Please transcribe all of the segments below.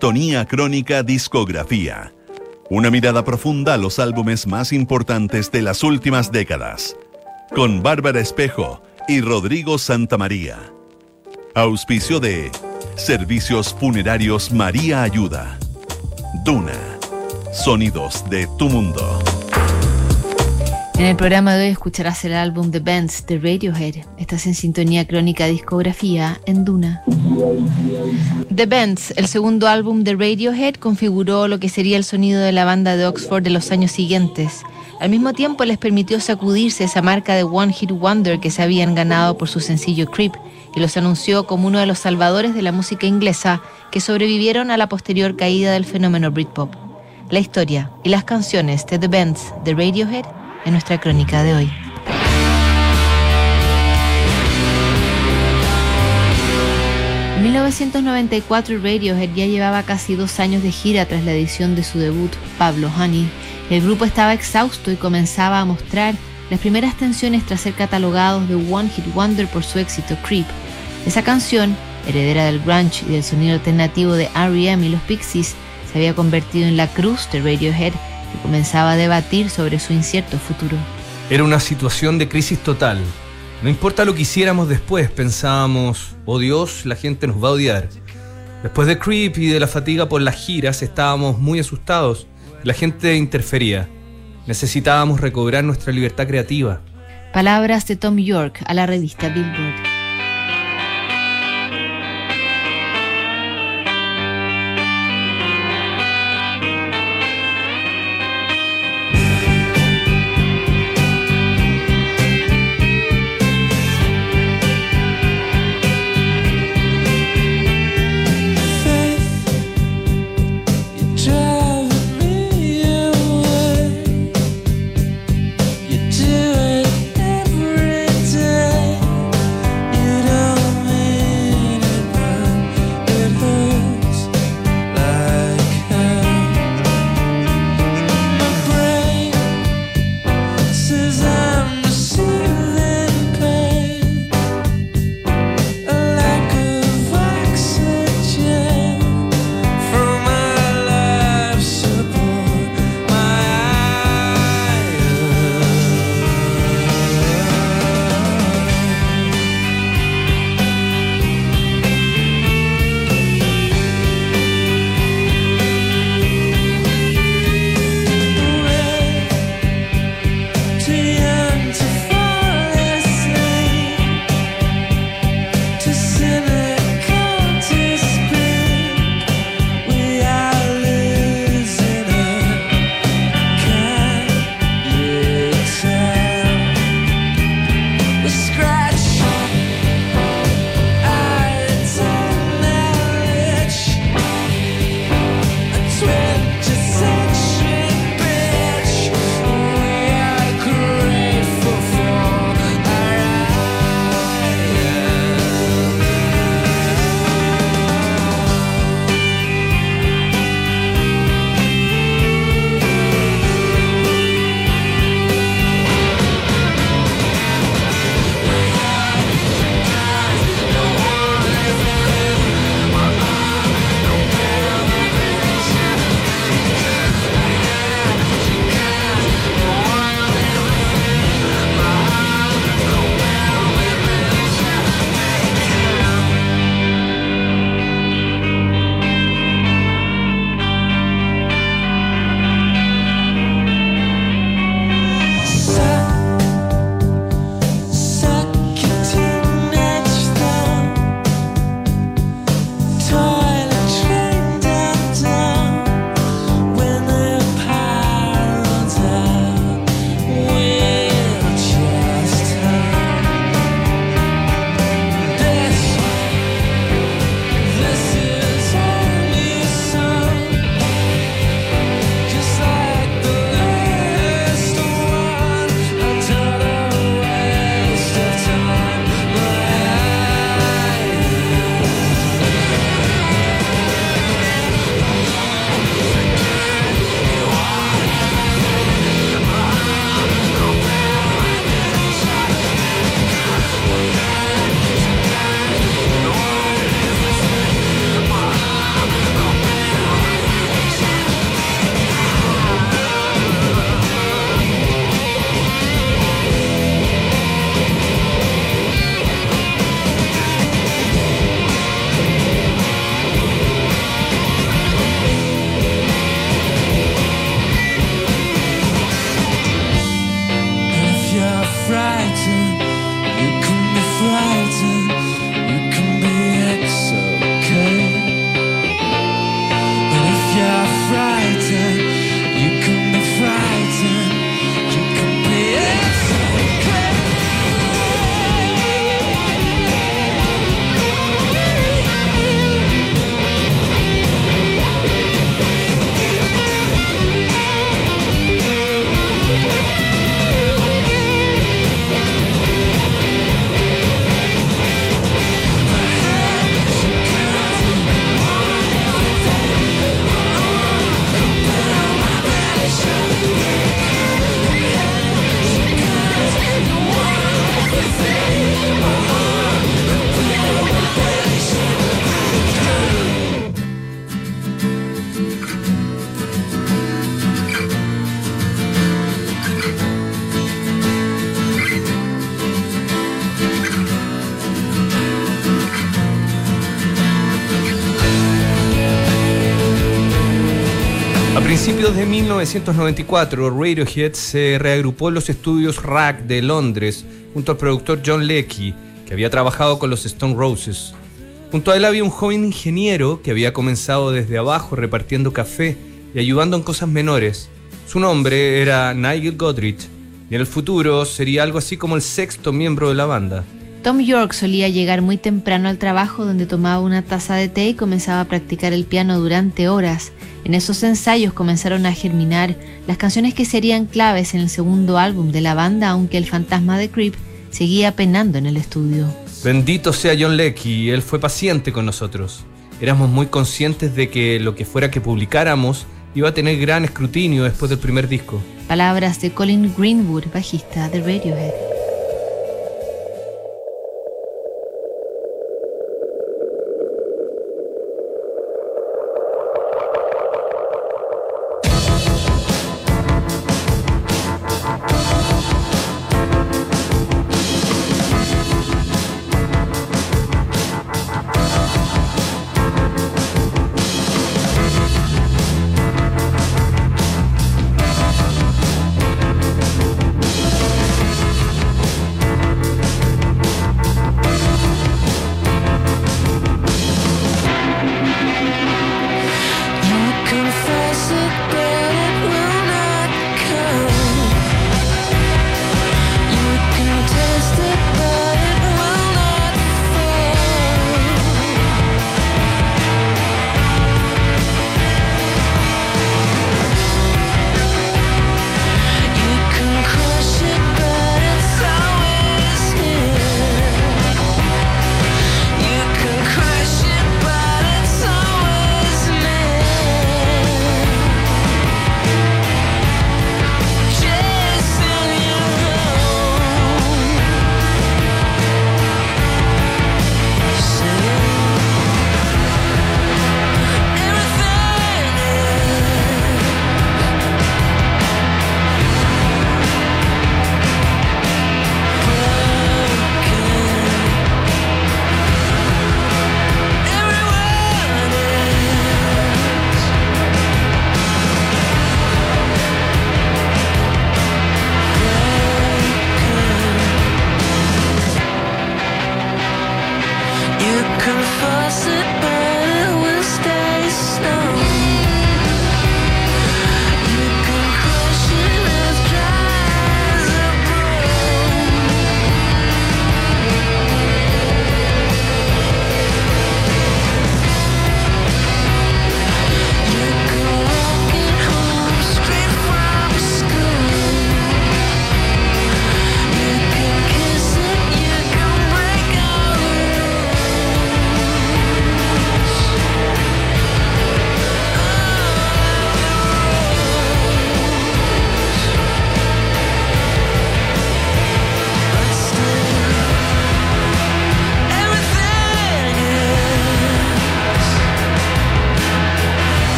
Sintonía Crónica Discografía. Una mirada profunda a los álbumes más importantes de las últimas décadas. Con Bárbara Espejo y Rodrigo Santamaría. Auspicio de Servicios Funerarios María Ayuda. Duna. Sonidos de tu mundo. En el programa de hoy escucharás el álbum The Bands de Radiohead. Estás en sintonía crónica discografía en Duna. The Bands, el segundo álbum de Radiohead, configuró lo que sería el sonido de la banda de Oxford de los años siguientes. Al mismo tiempo les permitió sacudirse esa marca de One Hit Wonder que se habían ganado por su sencillo Creep y los anunció como uno de los salvadores de la música inglesa que sobrevivieron a la posterior caída del fenómeno Britpop. La historia y las canciones de The Bands de Radiohead en nuestra crónica de hoy. 1994 Radiohead ya llevaba casi dos años de gira tras la edición de su debut, Pablo Honey. El grupo estaba exhausto y comenzaba a mostrar las primeras tensiones tras ser catalogados de One Hit Wonder por su éxito Creep. Esa canción, heredera del grunge y del sonido alternativo de R.E.M. y los Pixies, se había convertido en la cruz de Radiohead que comenzaba a debatir sobre su incierto futuro. Era una situación de crisis total. No importa lo que hiciéramos después, pensábamos, oh Dios, la gente nos va a odiar. Después de Creep y de la fatiga por las giras, estábamos muy asustados. La gente interfería. Necesitábamos recobrar nuestra libertad creativa. Palabras de Tom York a la revista Billboard. Principios de 1994, Radiohead se reagrupó en los estudios Rack de Londres junto al productor John Leckie, que había trabajado con los Stone Roses. Junto a él había un joven ingeniero que había comenzado desde abajo repartiendo café y ayudando en cosas menores. Su nombre era Nigel Godrich y en el futuro sería algo así como el sexto miembro de la banda. Tom York solía llegar muy temprano al trabajo donde tomaba una taza de té y comenzaba a practicar el piano durante horas. En esos ensayos comenzaron a germinar las canciones que serían claves en el segundo álbum de la banda, aunque el fantasma de Creep seguía penando en el estudio. Bendito sea John Leckie, él fue paciente con nosotros. Éramos muy conscientes de que lo que fuera que publicáramos iba a tener gran escrutinio después del primer disco. Palabras de Colin Greenwood, bajista de Radiohead.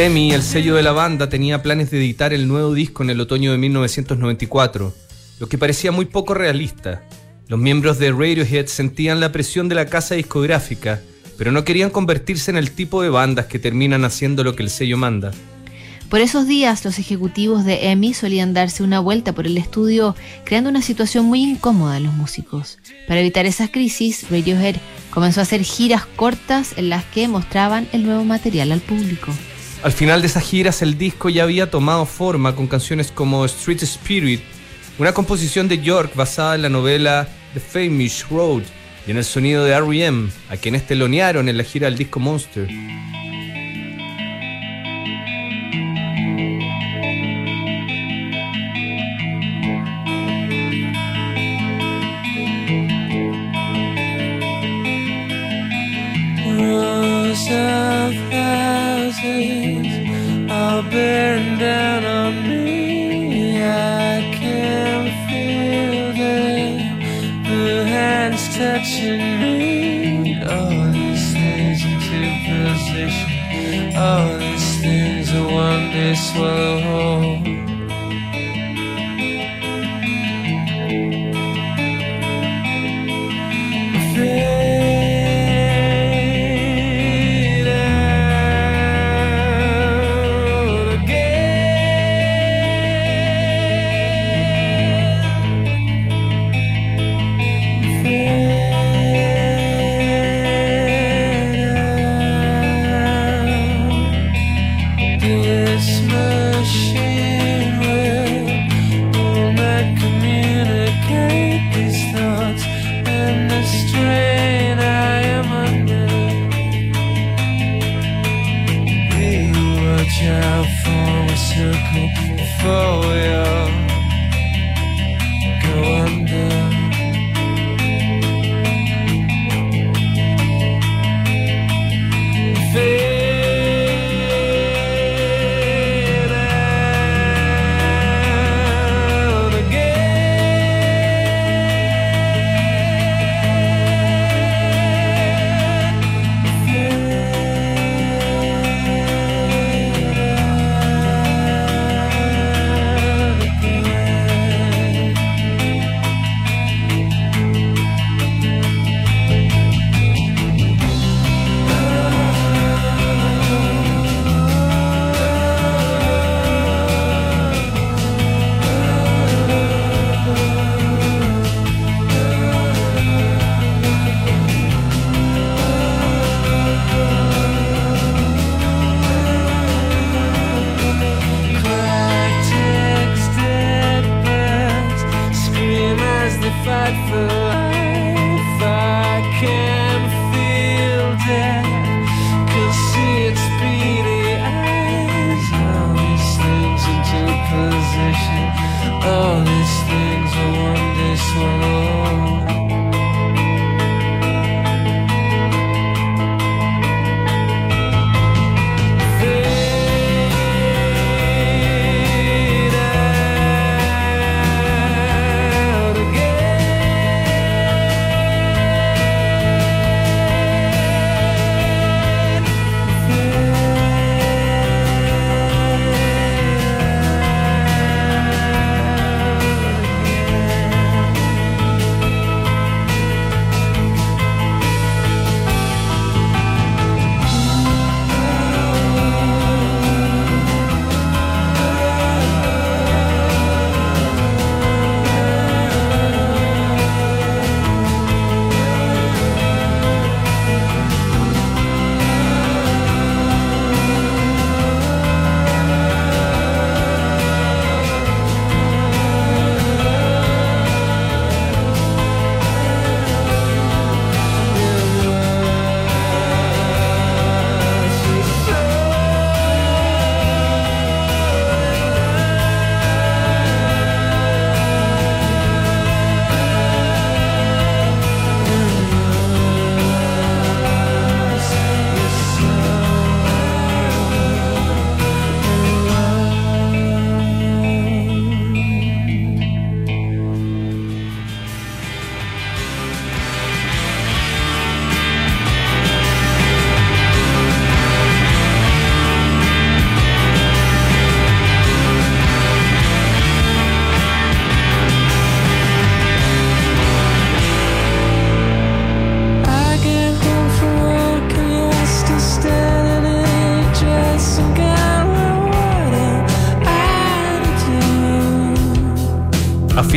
EMI, el sello de la banda, tenía planes de editar el nuevo disco en el otoño de 1994, lo que parecía muy poco realista. Los miembros de Radiohead sentían la presión de la casa discográfica, pero no querían convertirse en el tipo de bandas que terminan haciendo lo que el sello manda. Por esos días, los ejecutivos de EMI solían darse una vuelta por el estudio, creando una situación muy incómoda a los músicos. Para evitar esas crisis, Radiohead comenzó a hacer giras cortas en las que mostraban el nuevo material al público. Al final de esas giras el disco ya había tomado forma con canciones como Street Spirit, una composición de York basada en la novela The Famous Road y en el sonido de R.E.M., a quienes telonearon en la gira del disco Monster. Bearing down on me. I can feel them, the hands touching me. All these things into position. All these things are one day swallow.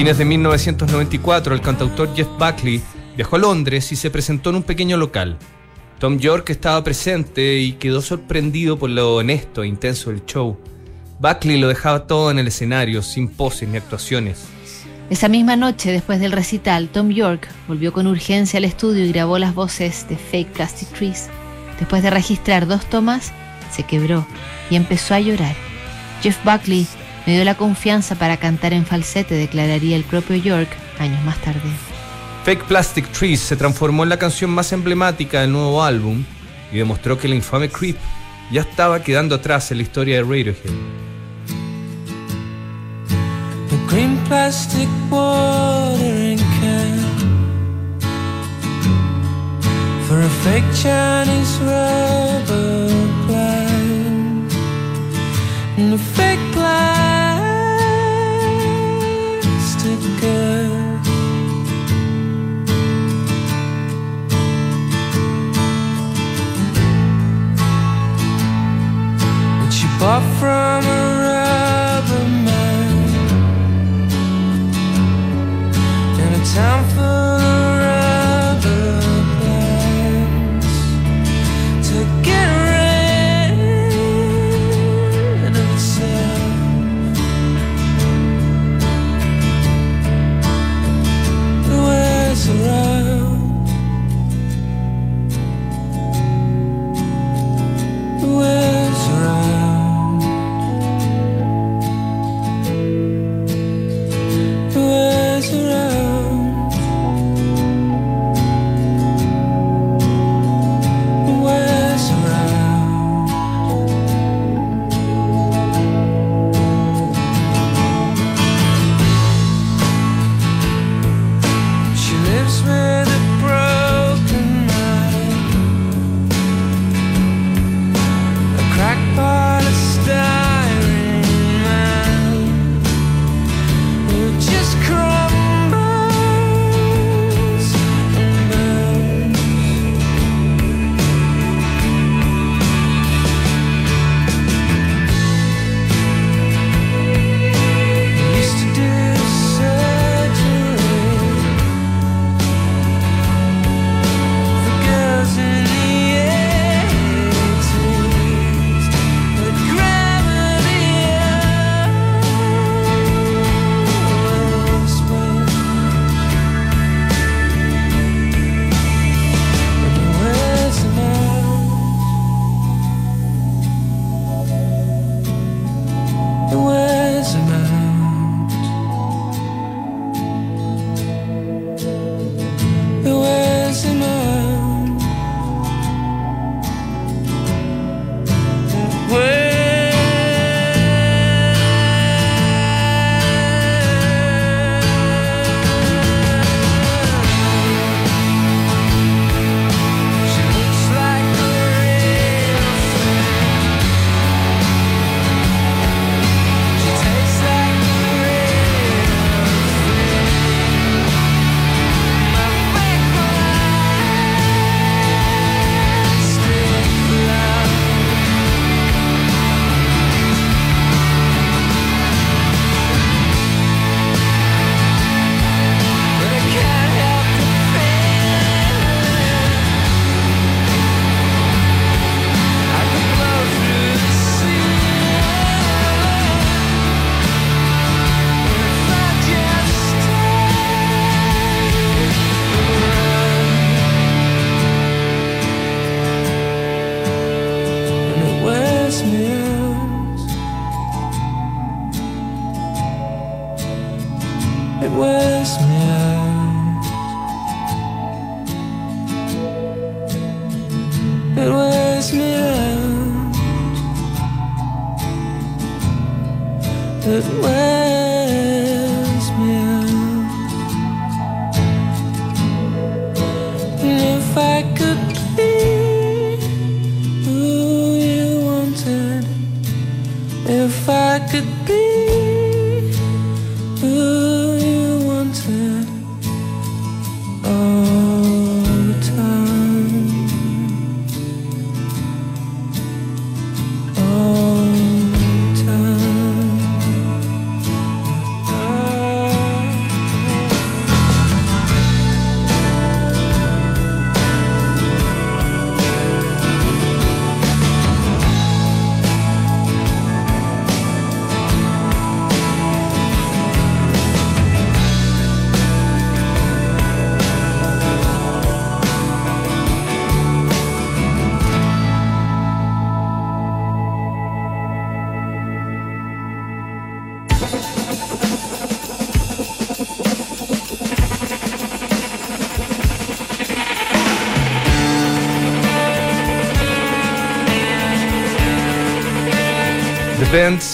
Fines de 1994, el cantautor Jeff Buckley viajó a Londres y se presentó en un pequeño local. Tom York estaba presente y quedó sorprendido por lo honesto e intenso del show. Buckley lo dejaba todo en el escenario, sin poses ni actuaciones. Esa misma noche, después del recital, Tom York volvió con urgencia al estudio y grabó las voces de Fake Plastic Trees. Después de registrar dos tomas, se quebró y empezó a llorar. Jeff Buckley me dio la confianza para cantar en falsete, declararía el propio York años más tarde. Fake Plastic Trees se transformó en la canción más emblemática del nuevo álbum y demostró que el infame Creep ya estaba quedando atrás en la historia de Radiohead. The green plastic watering can for a fake Chinese rubber plant and a fake plastic far from a rubber man. In a time for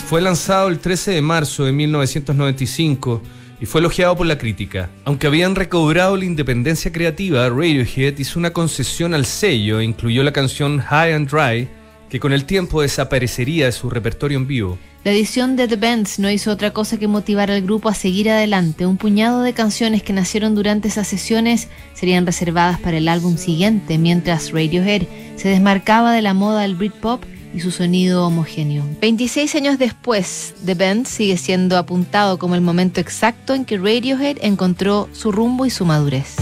fue lanzado el 13 de marzo de 1995 y fue elogiado por la crítica. Aunque habían recobrado la independencia creativa, Radiohead hizo una concesión al sello e incluyó la canción High and Dry, que con el tiempo desaparecería de su repertorio en vivo. La edición de The Bends no hizo otra cosa que motivar al grupo a seguir adelante. Un puñado de canciones que nacieron durante esas sesiones serían reservadas para el álbum siguiente, mientras Radiohead se desmarcaba de la moda del Britpop y su sonido homogéneo. 26 años después, The Bend sigue siendo apuntado como el momento exacto en que Radiohead encontró su rumbo y su madurez.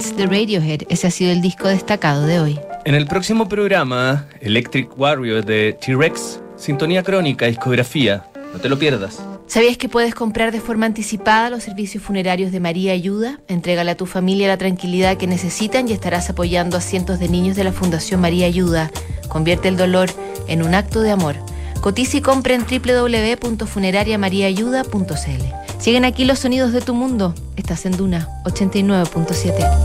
The Bends de Radiohead, ese ha sido el disco destacado de hoy. En el próximo programa, Electric Warrior de T-Rex, Sintonía Crónica, discografía. No te lo pierdas. ¿Sabías que puedes comprar de forma anticipada los servicios funerarios de María Ayuda? Entrégale a tu familia la tranquilidad que necesitan y estarás apoyando a cientos de niños de la Fundación María Ayuda. Convierte el dolor en un acto de amor. Cotiza y compra en www.funerariamariaayuda.cl. Siguen aquí los sonidos de tu mundo. Estás en Duna 89.7.